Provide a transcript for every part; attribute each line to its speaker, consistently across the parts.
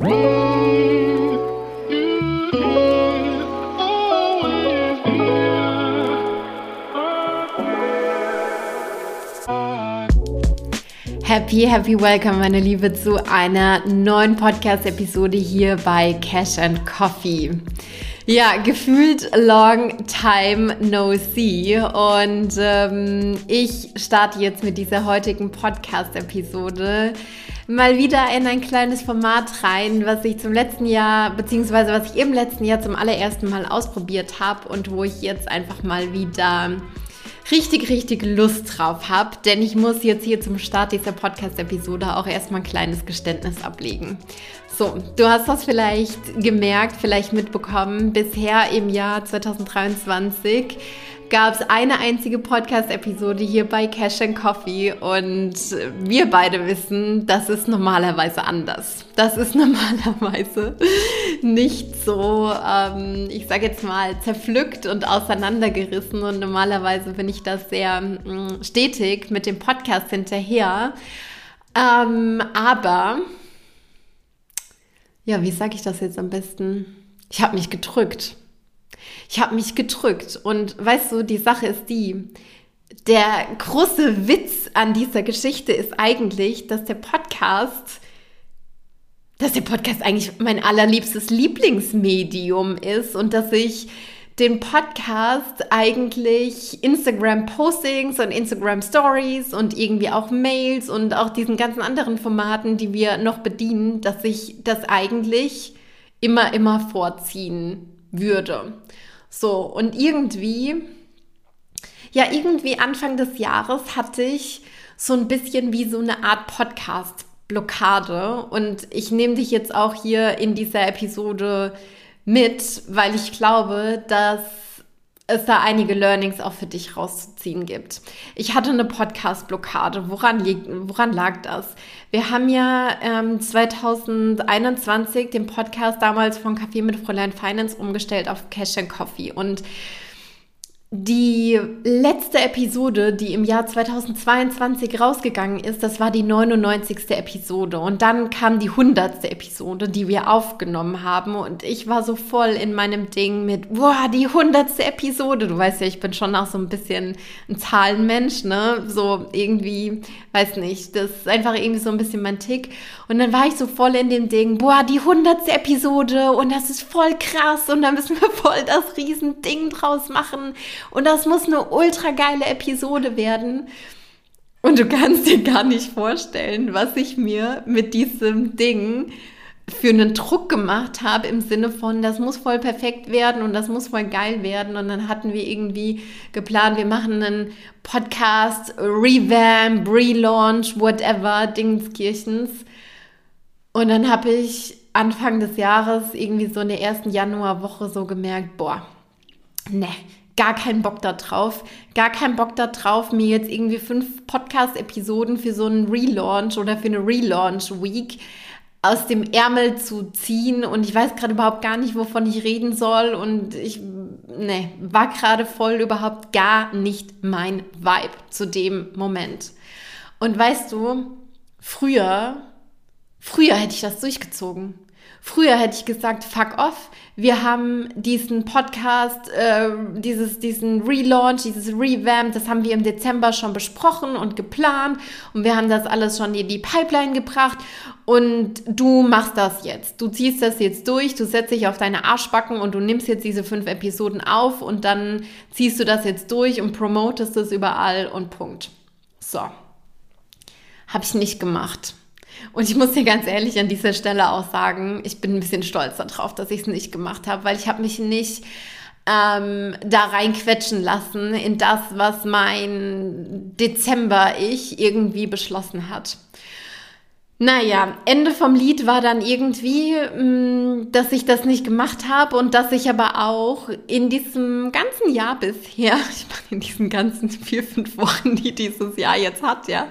Speaker 1: Happy, happy welcome, meine Liebe, zu einer neuen Podcast-Episode hier bei Cash and Coffee. Ja, gefühlt long time no see. Und ähm, ich starte jetzt mit dieser heutigen Podcast-Episode mal wieder in ein kleines Format rein, was ich zum letzten Jahr, beziehungsweise was ich im letzten Jahr zum allerersten Mal ausprobiert habe und wo ich jetzt einfach mal wieder richtig, richtig Lust drauf habe, denn ich muss jetzt hier zum Start dieser Podcast-Episode auch erstmal ein kleines Geständnis ablegen. So, du hast das vielleicht gemerkt, vielleicht mitbekommen. Bisher im Jahr 2023 gab es eine einzige Podcast-Episode hier bei Cash and Coffee und wir beide wissen, das ist normalerweise anders. Das ist normalerweise nicht so, ähm, ich sage jetzt mal, zerpflückt und auseinandergerissen und normalerweise bin ich da sehr mh, mm, stetig mit dem Podcast hinterher. Ähm, aber, ja, wie sage ich das jetzt am besten? Ich habe mich gedrückt. Ich habe mich gedrückt und weißt du, die Sache ist die, der große Witz an dieser Geschichte ist eigentlich, dass der Podcast, dass der Podcast eigentlich mein allerliebstes Lieblingsmedium ist und dass ich den Podcast eigentlich Instagram-Postings und Instagram-Stories und irgendwie auch Mails und auch diesen ganzen anderen Formaten, die wir noch bedienen, dass ich das eigentlich immer, immer vorziehen würde. So, und irgendwie, ja, irgendwie Anfang des Jahres hatte ich so ein bisschen wie so eine Art Podcast-Blockade. Und ich nehme dich jetzt auch hier in dieser Episode mit, weil ich glaube, dass es da einige Learnings auch für dich rauszuziehen gibt. Ich hatte eine Podcast-Blockade. Woran, woran lag das? Wir haben ja ähm, 2021 den Podcast damals von Café mit Fräulein Finance umgestellt auf Cash and Coffee und die letzte Episode, die im Jahr 2022 rausgegangen ist, das war die 99. Episode. Und dann kam die 100. Episode, die wir aufgenommen haben. Und ich war so voll in meinem Ding mit, boah, die 100. Episode. Du weißt ja, ich bin schon auch so ein bisschen ein Zahlenmensch, ne? So irgendwie, weiß nicht, das ist einfach irgendwie so ein bisschen mein Tick. Und dann war ich so voll in dem Ding, boah, die 100. Episode und das ist voll krass und da müssen wir voll das Riesending draus machen. Und das muss eine ultra geile Episode werden. Und du kannst dir gar nicht vorstellen, was ich mir mit diesem Ding für einen Druck gemacht habe im Sinne von, das muss voll perfekt werden und das muss voll geil werden. Und dann hatten wir irgendwie geplant, wir machen einen Podcast, Revamp, Relaunch, whatever, Dingenskirchens. Und dann habe ich Anfang des Jahres irgendwie so in der ersten Januarwoche so gemerkt, boah, ne, gar keinen Bock da drauf. Gar keinen Bock da drauf, mir jetzt irgendwie fünf Podcast-Episoden für so einen Relaunch oder für eine Relaunch-Week aus dem Ärmel zu ziehen und ich weiß gerade überhaupt gar nicht, wovon ich reden soll und ich ne, war gerade voll überhaupt gar nicht mein Vibe zu dem Moment. Und weißt du, früher, früher hätte ich das durchgezogen. Früher hätte ich gesagt, fuck off. Wir haben diesen Podcast, äh, dieses, diesen Relaunch, dieses Revamp, das haben wir im Dezember schon besprochen und geplant und wir haben das alles schon in die Pipeline gebracht und du machst das jetzt. Du ziehst das jetzt durch, du setzt dich auf deine Arschbacken und du nimmst jetzt diese fünf Episoden auf und dann ziehst du das jetzt durch und promotest es überall und Punkt. So. Habe ich nicht gemacht. Und ich muss dir ganz ehrlich an dieser Stelle auch sagen, ich bin ein bisschen stolz darauf, dass ich es nicht gemacht habe, weil ich habe mich nicht ähm, da reinquetschen lassen in das, was mein Dezember-Ich irgendwie beschlossen hat. Naja, Ende vom Lied war dann irgendwie, mm, dass ich das nicht gemacht habe und dass ich aber auch in diesem ganzen Jahr bisher, ich meine in diesen ganzen vier, fünf Wochen, die dieses Jahr jetzt hat, ja,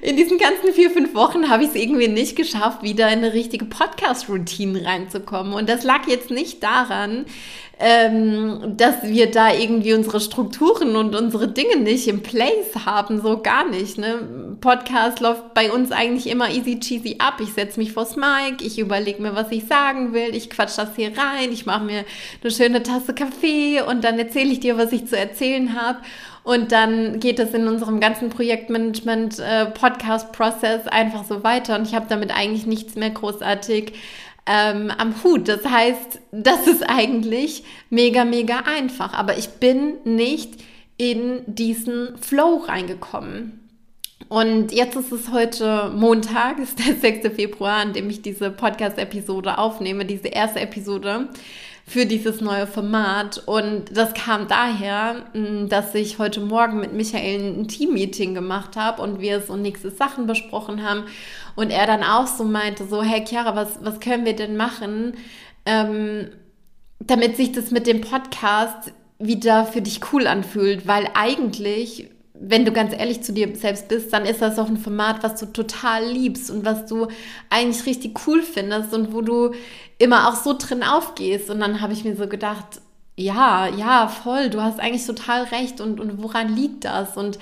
Speaker 1: in diesen ganzen vier, fünf Wochen habe ich es irgendwie nicht geschafft, wieder in eine richtige Podcast-Routine reinzukommen. Und das lag jetzt nicht daran, ähm, dass wir da irgendwie unsere Strukturen und unsere Dinge nicht im Place haben, so gar nicht. Ne? Podcast läuft bei uns eigentlich immer easy cheesy ab. Ich setze mich vors Mic, ich überlege mir, was ich sagen will, ich quatsch das hier rein, ich mache mir eine schöne Tasse Kaffee und dann erzähle ich dir, was ich zu erzählen habe. Und dann geht es in unserem ganzen Projektmanagement, äh, einfach so weiter. Und ich habe damit eigentlich nichts mehr großartig ähm, am Hut. Das heißt, das ist eigentlich mega, mega einfach. Aber ich bin nicht in diesen Flow reingekommen. Und jetzt ist es heute Montag, ist der 6. Februar, an dem ich diese Podcast-Episode aufnehme, diese erste Episode für dieses neue Format. Und das kam daher, mm, dass ich heute Morgen mit Michael ein Team-Meeting gemacht habe und wir so nächste Sachen besprochen haben. Und er dann auch so meinte, so, hey Chiara, was, was können wir denn machen, ähm, damit sich das mit dem Podcast wieder für dich cool anfühlt? Weil eigentlich wenn du ganz ehrlich zu dir selbst bist, dann ist das auch ein Format, was du total liebst und was du eigentlich richtig cool findest und wo du immer auch so drin aufgehst. Und dann habe ich mir so gedacht, ja, ja, voll, du hast eigentlich total recht und, und woran liegt das? Und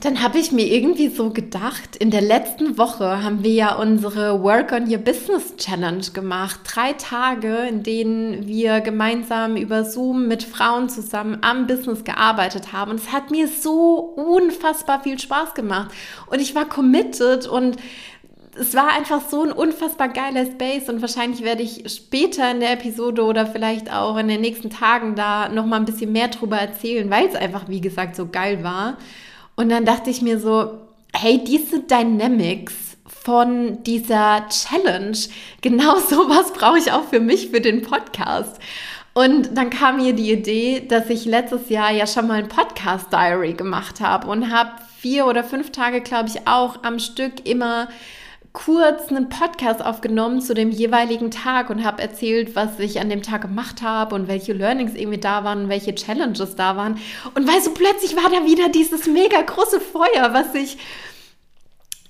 Speaker 1: dann habe ich mir irgendwie so gedacht, in der letzten Woche haben wir ja unsere Work on Your Business Challenge gemacht. Drei Tage, in denen wir gemeinsam über Zoom mit Frauen zusammen am Business gearbeitet haben. Und es hat mir so unfassbar viel Spaß gemacht. Und ich war committed und es war einfach so ein unfassbar geiler Space und wahrscheinlich werde ich später in der Episode oder vielleicht auch in den nächsten Tagen da noch mal ein bisschen mehr drüber erzählen, weil es einfach wie gesagt so geil war. Und dann dachte ich mir so, hey, diese Dynamics von dieser Challenge, genau sowas brauche ich auch für mich, für den Podcast. Und dann kam mir die Idee, dass ich letztes Jahr ja schon mal ein Podcast-Diary gemacht habe und habe vier oder fünf Tage, glaube ich, auch am Stück immer kurz einen Podcast aufgenommen zu dem jeweiligen Tag und habe erzählt, was ich an dem Tag gemacht habe und welche Learnings irgendwie da waren und welche Challenges da waren. Und weißt du, plötzlich war da wieder dieses mega große Feuer, was ich,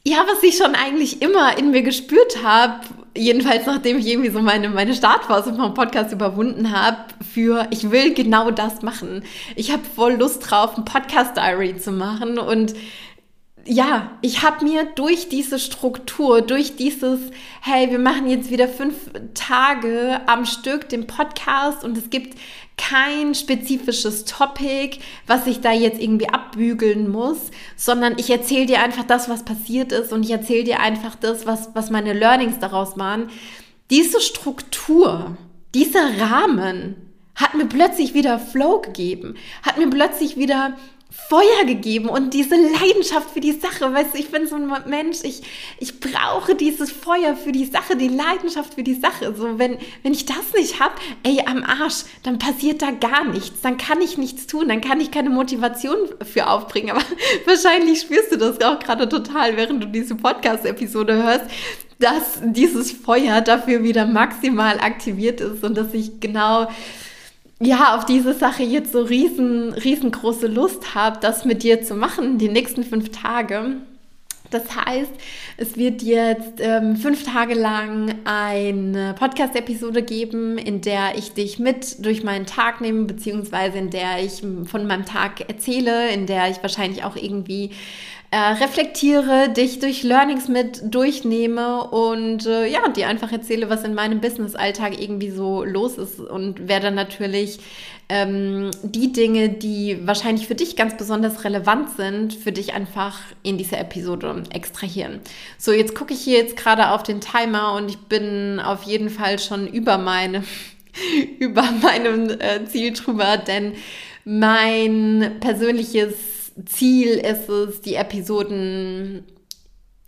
Speaker 1: ja, was ich schon eigentlich immer in mir gespürt habe, jedenfalls nachdem ich irgendwie so meine, meine Startphase vom Podcast überwunden habe, für ich will genau das machen. Ich habe voll Lust drauf, ein Podcast-Diary zu machen und ja, ich habe mir durch diese Struktur, durch dieses, hey, wir machen jetzt wieder fünf Tage am Stück den Podcast und es gibt kein spezifisches Topic, was ich da jetzt irgendwie abbügeln muss, sondern ich erzähle dir einfach das, was passiert ist und ich erzähle dir einfach das, was, was meine Learnings daraus waren. Diese Struktur, dieser Rahmen hat mir plötzlich wieder Flow gegeben, hat mir plötzlich wieder Feuer gegeben und diese Leidenschaft für die Sache. Weißt du, ich bin so ein Mensch, ich, ich brauche dieses Feuer für die Sache, die Leidenschaft für die Sache. So, wenn, wenn ich das nicht habe, ey, am Arsch, dann passiert da gar nichts. Dann kann ich nichts tun, dann kann ich keine Motivation für aufbringen. Aber wahrscheinlich spürst du das auch gerade total, während du diese Podcast-Episode hörst, dass dieses Feuer dafür wieder maximal aktiviert ist und dass ich genau ja, auf diese Sache jetzt so riesen, riesengroße Lust habe, das mit dir zu machen, die nächsten fünf Tage. Das heißt, es wird jetzt ähm, fünf Tage lang eine Podcast-Episode geben, in der ich dich mit durch meinen Tag nehme, beziehungsweise in der ich von meinem Tag erzähle, in der ich wahrscheinlich auch irgendwie äh, reflektiere, dich durch Learnings mit durchnehme und äh, ja, dir einfach erzähle, was in meinem Business-Alltag irgendwie so los ist und werde natürlich ähm, die Dinge, die wahrscheinlich für dich ganz besonders relevant sind, für dich einfach in dieser Episode extrahieren. So, jetzt gucke ich hier jetzt gerade auf den Timer und ich bin auf jeden Fall schon über meine über meinem äh, Ziel drüber, denn mein persönliches Ziel ist es, die Episoden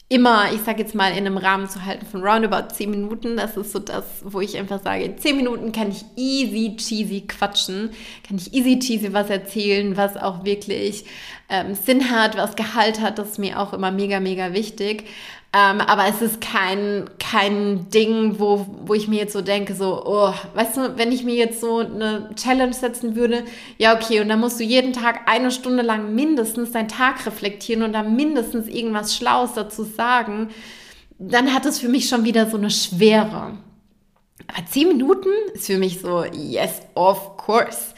Speaker 1: immer, ich sage jetzt mal, in einem Rahmen zu halten von roundabout 10 Minuten. Das ist so das, wo ich einfach sage, 10 Minuten kann ich easy cheesy quatschen, kann ich easy cheesy was erzählen, was auch wirklich ähm, Sinn hat, was Gehalt hat. Das ist mir auch immer mega, mega wichtig. Ähm, aber es ist kein, kein Ding, wo, wo ich mir jetzt so denke, so, oh, weißt du, wenn ich mir jetzt so eine Challenge setzen würde, ja, okay, und dann musst du jeden Tag eine Stunde lang mindestens deinen Tag reflektieren und dann mindestens irgendwas Schlaues dazu sagen, dann hat es für mich schon wieder so eine Schwere. Aber zehn Minuten ist für mich so, yes, of course.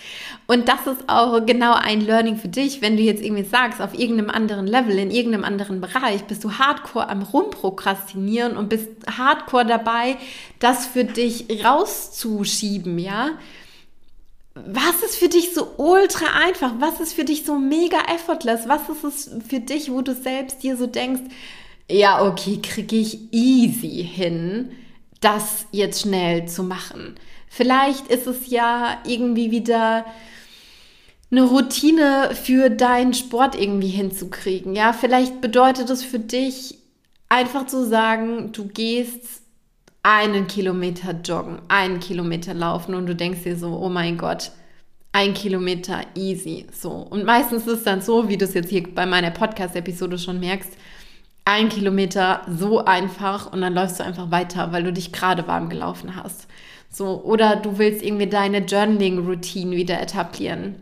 Speaker 1: Und das ist auch genau ein Learning für dich, wenn du jetzt irgendwie sagst, auf irgendeinem anderen Level, in irgendeinem anderen Bereich, bist du hardcore am Rumprokrastinieren und bist hardcore dabei, das für dich rauszuschieben, ja? Was ist für dich so ultra einfach? Was ist für dich so mega effortless? Was ist es für dich, wo du selbst dir so denkst, ja, okay, kriege ich easy hin, das jetzt schnell zu machen. Vielleicht ist es ja irgendwie wieder eine Routine für deinen Sport irgendwie hinzukriegen. Ja, vielleicht bedeutet es für dich einfach zu sagen, du gehst einen Kilometer joggen, einen Kilometer laufen und du denkst dir so, oh mein Gott, ein Kilometer easy. So. Und meistens ist es dann so, wie du es jetzt hier bei meiner Podcast-Episode schon merkst, ein Kilometer so einfach und dann läufst du einfach weiter, weil du dich gerade warm gelaufen hast. So, oder du willst irgendwie deine Journaling-Routine wieder etablieren.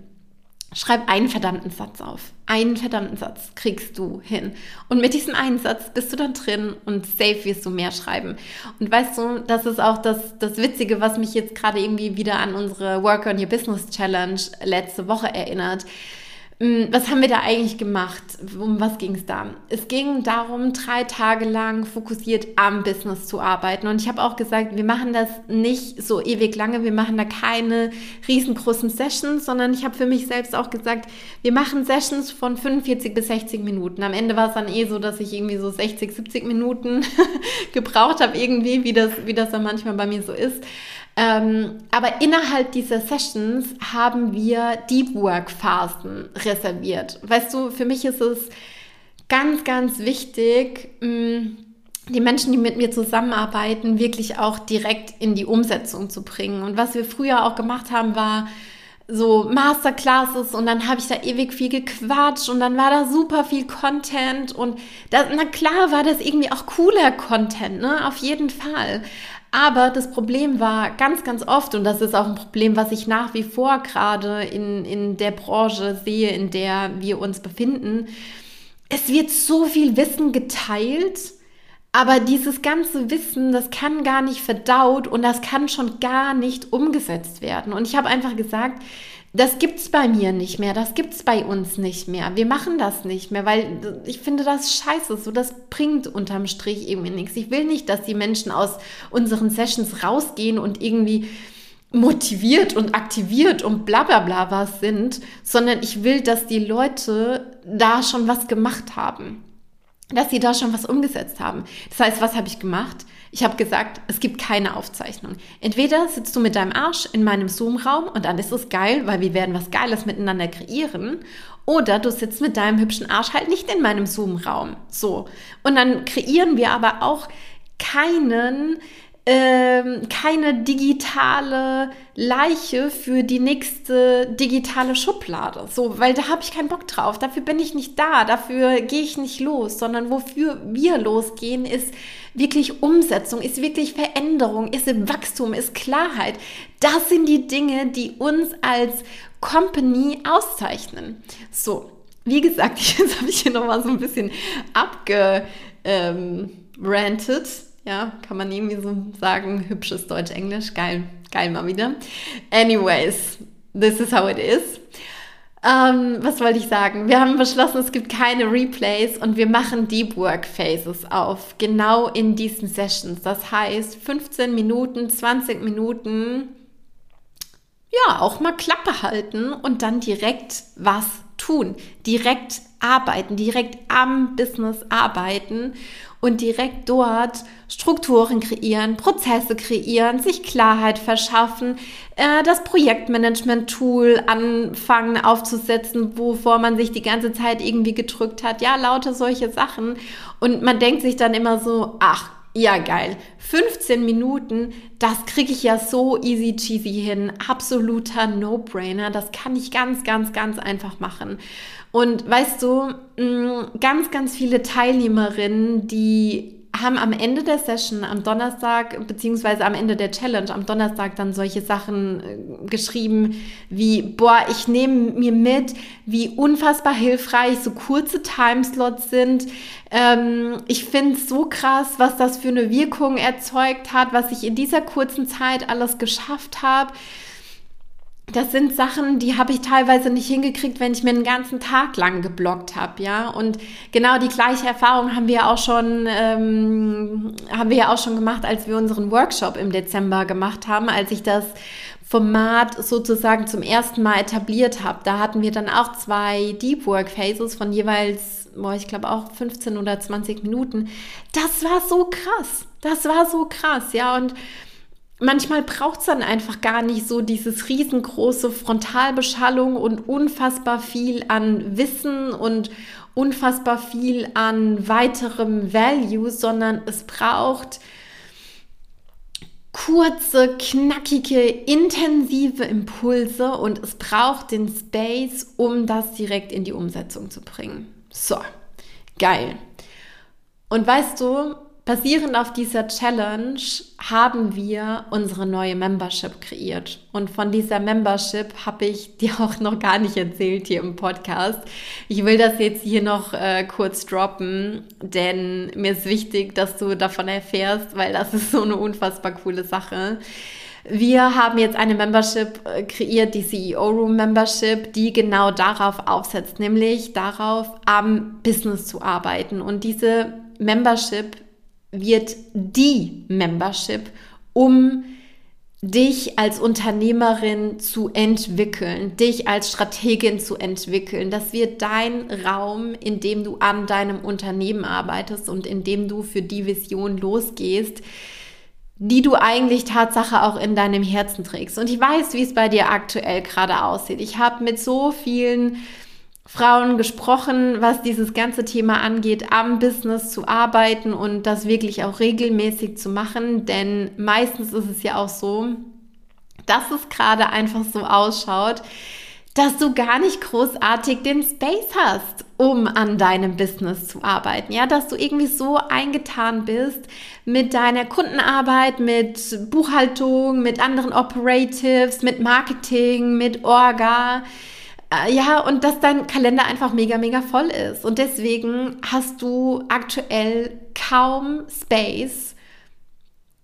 Speaker 1: Schreib einen verdammten Satz auf. Einen verdammten Satz kriegst du hin. Und mit diesem einen Satz bist du dann drin und safe wirst du mehr schreiben. Und weißt du, das ist auch das, das Witzige, was mich jetzt gerade irgendwie wieder an unsere Work on Your Business Challenge letzte Woche erinnert was haben wir da eigentlich gemacht? Um was ging es da? Es ging darum, drei Tage lang fokussiert am Business zu arbeiten. Und ich habe auch gesagt, wir machen das nicht so ewig lange, wir machen da keine riesengroßen Sessions, sondern ich habe für mich selbst auch gesagt, wir machen Sessions von 45 bis 60 Minuten. Am Ende war es dann eh so, dass ich irgendwie so 60, 70 Minuten gebraucht habe, irgendwie, wie das, wie das dann manchmal bei mir so ist. Ähm, aber innerhalb dieser Sessions haben wir Deep Work Phasen reserviert. Weißt du, für mich ist es ganz, ganz wichtig, mm, die Menschen, die mit mir zusammenarbeiten, wirklich auch direkt in die Umsetzung zu bringen. Und was wir früher auch gemacht haben, war, so Masterclasses und dann habe ich da ewig viel gequatscht und dann war da super viel Content und da, na klar war das irgendwie auch cooler Content, ne, auf jeden Fall. Aber das Problem war ganz, ganz oft, und das ist auch ein Problem, was ich nach wie vor gerade in, in der Branche sehe, in der wir uns befinden, es wird so viel Wissen geteilt, aber dieses ganze Wissen, das kann gar nicht verdaut und das kann schon gar nicht umgesetzt werden. Und ich habe einfach gesagt, das gibt es bei mir nicht mehr, das gibt es bei uns nicht mehr. Wir machen das nicht mehr, weil ich finde das scheiße. So, das bringt unterm Strich irgendwie nichts. Ich will nicht, dass die Menschen aus unseren Sessions rausgehen und irgendwie motiviert und aktiviert und bla bla bla was sind, sondern ich will, dass die Leute da schon was gemacht haben dass sie da schon was umgesetzt haben. Das heißt, was habe ich gemacht? Ich habe gesagt, es gibt keine Aufzeichnung. Entweder sitzt du mit deinem Arsch in meinem Zoom-Raum und dann ist es geil, weil wir werden was Geiles miteinander kreieren. Oder du sitzt mit deinem hübschen Arsch halt nicht in meinem Zoom-Raum. So. Und dann kreieren wir aber auch keinen ähm, keine digitale Leiche für die nächste digitale Schublade. So, weil da habe ich keinen Bock drauf. Dafür bin ich nicht da. Dafür gehe ich nicht los, sondern wofür wir losgehen, ist wirklich Umsetzung, ist wirklich Veränderung, ist Wachstum, ist Klarheit. Das sind die Dinge, die uns als Company auszeichnen. So, wie gesagt, jetzt habe ich hier nochmal so ein bisschen abgerantet. Ähm, ja, kann man irgendwie so sagen, hübsches Deutsch-Englisch. Geil, geil mal wieder. Anyways, this is how it is. Ähm, was wollte ich sagen? Wir haben beschlossen, es gibt keine Replays und wir machen Deep Work Phases auf. Genau in diesen Sessions. Das heißt, 15 Minuten, 20 Minuten, ja, auch mal Klappe halten und dann direkt was tun. Direkt arbeiten, direkt am Business arbeiten und direkt dort Strukturen kreieren, Prozesse kreieren, sich Klarheit verschaffen, äh, das Projektmanagement-Tool anfangen aufzusetzen, wovor man sich die ganze Zeit irgendwie gedrückt hat. Ja, lauter solche Sachen. Und man denkt sich dann immer so, ach, ja, geil. 15 Minuten, das kriege ich ja so easy cheesy hin. Absoluter No-Brainer. Das kann ich ganz, ganz, ganz einfach machen. Und weißt du, mm, ganz, ganz viele Teilnehmerinnen, die haben am Ende der Session, am Donnerstag, beziehungsweise am Ende der Challenge, am Donnerstag dann solche Sachen äh, geschrieben wie, boah, ich nehme mir mit, wie unfassbar hilfreich so kurze Timeslots sind. Ähm, ich finde es so krass, was das für eine Wirkung erzeugt hat, was ich in dieser kurzen Zeit alles geschafft habe das sind Sachen, die habe ich teilweise nicht hingekriegt, wenn ich mir einen ganzen Tag lang geblockt habe, ja. Und genau die gleiche Erfahrung haben wir auch schon, ähm, haben wir ja auch schon gemacht, als wir unseren Workshop im Dezember gemacht haben, als ich das Format sozusagen zum ersten Mal etabliert habe. Da hatten wir dann auch zwei Deep Work Phases von jeweils, boah, ich glaube auch 15 oder 20 Minuten. Das war so krass. Das war so krass, ja. Und manchmal braucht es dann einfach gar nicht so dieses riesengroße Frontalbeschallung und unfassbar viel an Wissen und unfassbar viel an weiterem Value, sondern es braucht kurze, knackige, intensive Impulse und es braucht den Space, um das direkt in die Umsetzung zu bringen. So, geil. Und weißt du, Basierend auf dieser Challenge haben wir unsere neue Membership kreiert. Und von dieser Membership habe ich dir auch noch gar nicht erzählt hier im Podcast. Ich will das jetzt hier noch äh, kurz droppen, denn mir ist wichtig, dass du davon erfährst, weil das ist so eine unfassbar coole Sache. Wir haben jetzt eine Membership äh, kreiert, die CEO Room Membership, die genau darauf aufsetzt, nämlich darauf, am Business zu arbeiten. Und diese Membership wird die Membership, um dich als Unternehmerin zu entwickeln, dich als Strategin zu entwickeln. Das wird dein Raum, in dem du an deinem Unternehmen arbeitest und in dem du für die Vision losgehst, die du eigentlich Tatsache auch in deinem Herzen trägst. Und ich weiß, wie es bei dir aktuell gerade aussieht. Ich habe mit so vielen Frauen gesprochen, was dieses ganze Thema angeht, am Business zu arbeiten und das wirklich auch regelmäßig zu machen. Denn meistens ist es ja auch so, dass es gerade einfach so ausschaut, dass du gar nicht großartig den Space hast, um an deinem Business zu arbeiten. Ja, dass du irgendwie so eingetan bist mit deiner Kundenarbeit, mit Buchhaltung, mit anderen Operatives, mit Marketing, mit Orga ja, und dass dein Kalender einfach mega, mega voll ist. Und deswegen hast du aktuell kaum Space,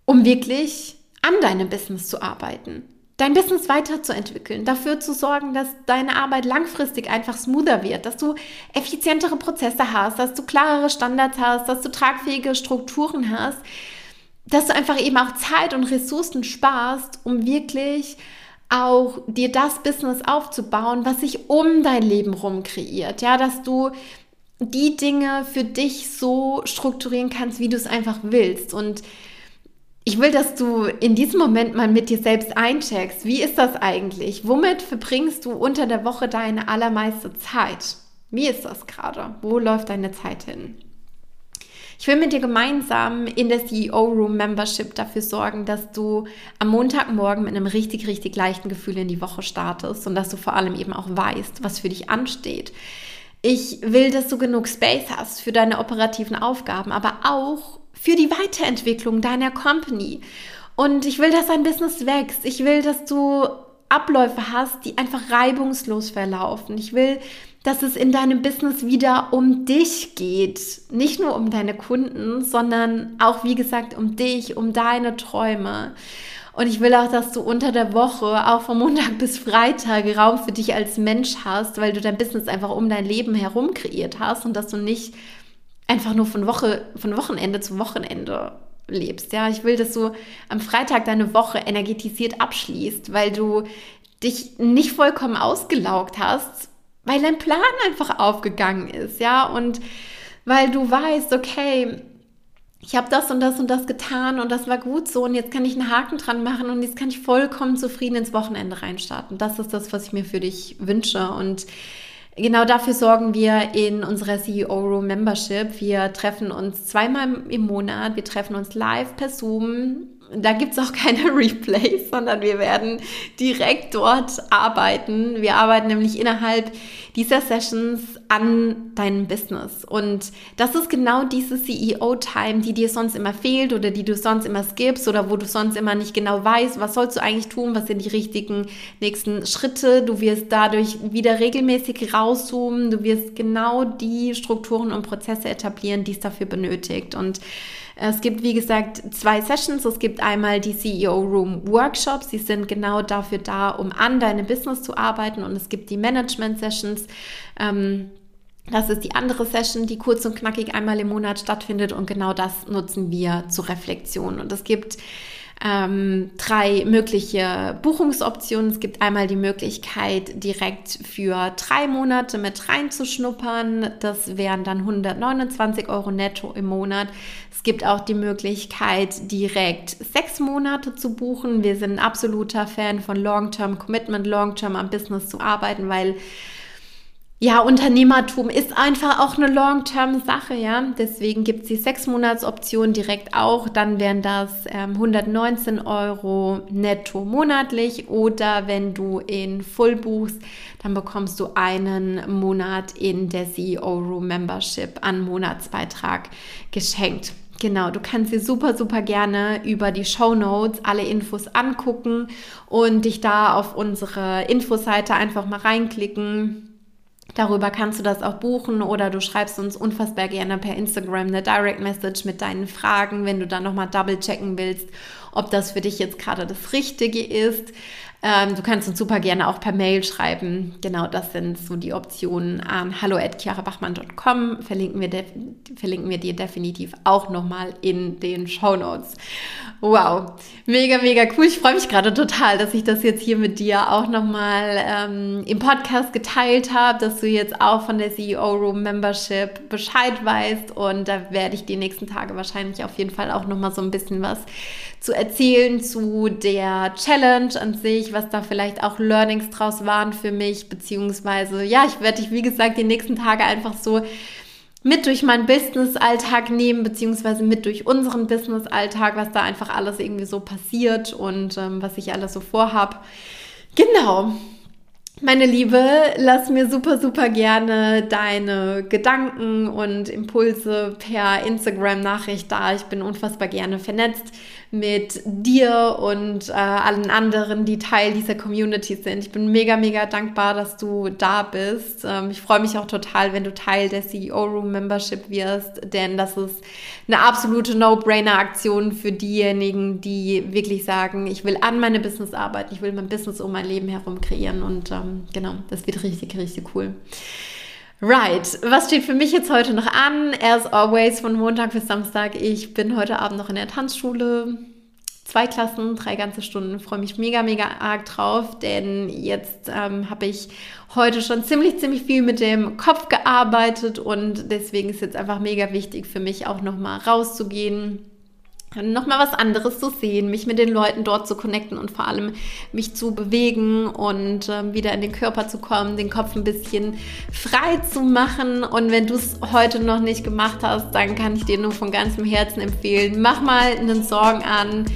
Speaker 1: um wirklich an deinem Business zu arbeiten. Dein Business weiterzuentwickeln, dafür zu sorgen, dass deine Arbeit langfristig einfach smoother wird, dass du effizientere Prozesse hast, dass du klarere Standards hast, dass du tragfähige Strukturen hast, dass du einfach eben auch Zeit und Ressourcen sparst, um wirklich auch dir das Business aufzubauen, was sich um dein Leben rum kreiert. Ja, dass du die Dinge für dich so strukturieren kannst, wie du es einfach willst. Und ich will, dass du in diesem Moment mal mit dir selbst eincheckst. Wie ist das eigentlich? Womit verbringst du unter der Woche deine allermeiste Zeit? Wie ist das gerade? Wo läuft deine Zeit hin? Ich will mit dir gemeinsam in der CEO Room Membership dafür sorgen, dass du am Montagmorgen mit einem richtig, richtig leichten Gefühl in die Woche startest und dass du vor allem eben auch weißt, was für dich ansteht. Ich will, dass du genug Space hast für deine operativen Aufgaben, aber auch für die Weiterentwicklung deiner Company. Und ich will, dass dein Business wächst. Ich will, dass du Abläufe hast, die einfach reibungslos verlaufen. Ich will, dass es in deinem Business wieder um dich geht. Nicht nur um deine Kunden, sondern auch, wie gesagt, um dich, um deine Träume. Und ich will auch, dass du unter der Woche, auch von Montag bis Freitag, Raum für dich als Mensch hast, weil du dein Business einfach um dein Leben herum kreiert hast und dass du nicht einfach nur von Woche, von Wochenende zu Wochenende lebst. Ja, ich will, dass du am Freitag deine Woche energetisiert abschließt, weil du dich nicht vollkommen ausgelaugt hast, weil dein Plan einfach aufgegangen ist, ja, und weil du weißt, okay, ich habe das und das und das getan und das war gut so und jetzt kann ich einen Haken dran machen und jetzt kann ich vollkommen zufrieden ins Wochenende reinstarten. Das ist das, was ich mir für dich wünsche und Genau dafür sorgen wir in unserer CEO Room Membership. Wir treffen uns zweimal im Monat. Wir treffen uns live per Zoom da gibt es auch keine Replays, sondern wir werden direkt dort arbeiten. Wir arbeiten nämlich innerhalb dieser Sessions an deinem Business. Und das ist genau diese CEO-Time, die dir sonst immer fehlt oder die du sonst immer skippst oder wo du sonst immer nicht genau weißt, was sollst du eigentlich tun, was sind die richtigen nächsten Schritte. Du wirst dadurch wieder regelmäßig rauszoomen, du wirst genau die Strukturen und Prozesse etablieren, die es dafür benötigt. Und es gibt, wie gesagt, zwei Sessions. Es gibt einmal die CEO Room Workshops. Die sind genau dafür da, um an deinem Business zu arbeiten. Und es gibt die Management Sessions. Ähm, das ist die andere Session, die kurz und knackig einmal im Monat stattfindet. Und genau das nutzen wir zur Reflexion. Und es gibt ähm, drei mögliche Buchungsoptionen. Es gibt einmal die Möglichkeit, direkt für drei Monate mit reinzuschnuppern. Das wären dann 129 Euro netto im Monat. Es gibt auch die Möglichkeit, direkt sechs Monate zu buchen. Wir sind ein absoluter Fan von Long-Term Commitment, Long-Term am Business zu arbeiten, weil ja, Unternehmertum ist einfach auch eine Long-Term-Sache, ja. Deswegen gibt es die Sechs-Monats-Option direkt auch. Dann wären das ähm, 119 Euro netto monatlich. Oder wenn du in Full buchst, dann bekommst du einen Monat in der CEO Room Membership an Monatsbeitrag geschenkt. Genau, du kannst dir super, super gerne über die Show Notes alle Infos angucken und dich da auf unsere Infoseite einfach mal reinklicken Darüber kannst du das auch buchen oder du schreibst uns unfassbar gerne per Instagram eine Direct Message mit deinen Fragen, wenn du dann nochmal double checken willst, ob das für dich jetzt gerade das Richtige ist. Ähm, du kannst uns super gerne auch per Mail schreiben. Genau, das sind so die Optionen. Ähm, hallo at chiarabachmann.com verlinken wir, verlinken wir dir definitiv auch nochmal in den Show Notes. Wow, mega, mega cool. Ich freue mich gerade total, dass ich das jetzt hier mit dir auch nochmal ähm, im Podcast geteilt habe, dass du jetzt auch von der CEO Room Membership Bescheid weißt. Und da werde ich die nächsten Tage wahrscheinlich auf jeden Fall auch nochmal so ein bisschen was zu erzählen zu der Challenge an sich, was da vielleicht auch Learnings draus waren für mich, beziehungsweise ja, ich werde dich, wie gesagt, die nächsten Tage einfach so mit durch meinen Business-Alltag nehmen, beziehungsweise mit durch unseren Business-Alltag, was da einfach alles irgendwie so passiert und ähm, was ich alles so vorhab. Genau. Meine Liebe, lass mir super, super gerne deine Gedanken und Impulse per Instagram-Nachricht da. Ich bin unfassbar gerne vernetzt mit dir und äh, allen anderen, die Teil dieser Community sind. Ich bin mega, mega dankbar, dass du da bist. Ähm, ich freue mich auch total, wenn du Teil der CEO Room Membership wirst, denn das ist eine absolute No-Brainer-Aktion für diejenigen, die wirklich sagen, ich will an meine Business arbeiten, ich will mein Business um mein Leben herum kreieren und ähm, genau, das wird richtig, richtig cool. Right, was steht für mich jetzt heute noch an? As always von Montag bis Samstag. Ich bin heute Abend noch in der Tanzschule. Zwei Klassen, drei ganze Stunden. Freue mich mega, mega arg drauf, denn jetzt ähm, habe ich heute schon ziemlich, ziemlich viel mit dem Kopf gearbeitet und deswegen ist jetzt einfach mega wichtig für mich auch nochmal rauszugehen nochmal was anderes zu sehen, mich mit den Leuten dort zu connecten und vor allem mich zu bewegen und äh, wieder in den Körper zu kommen, den Kopf ein bisschen frei zu machen. Und wenn du es heute noch nicht gemacht hast, dann kann ich dir nur von ganzem Herzen empfehlen, mach mal einen Song an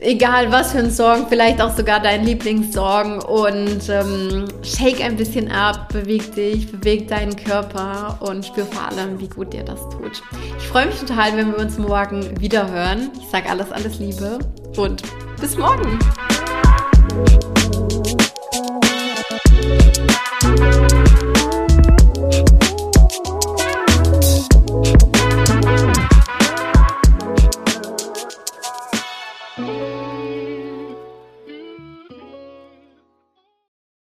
Speaker 1: egal was für ein Song, vielleicht auch sogar dein Lieblingssong und ähm, shake ein bisschen ab, beweg dich, beweg deinen Körper und spür vor allem, wie gut dir das tut. Ich freue mich total, wenn wir uns morgen wieder hören. Ich sage alles, alles Liebe und bis morgen.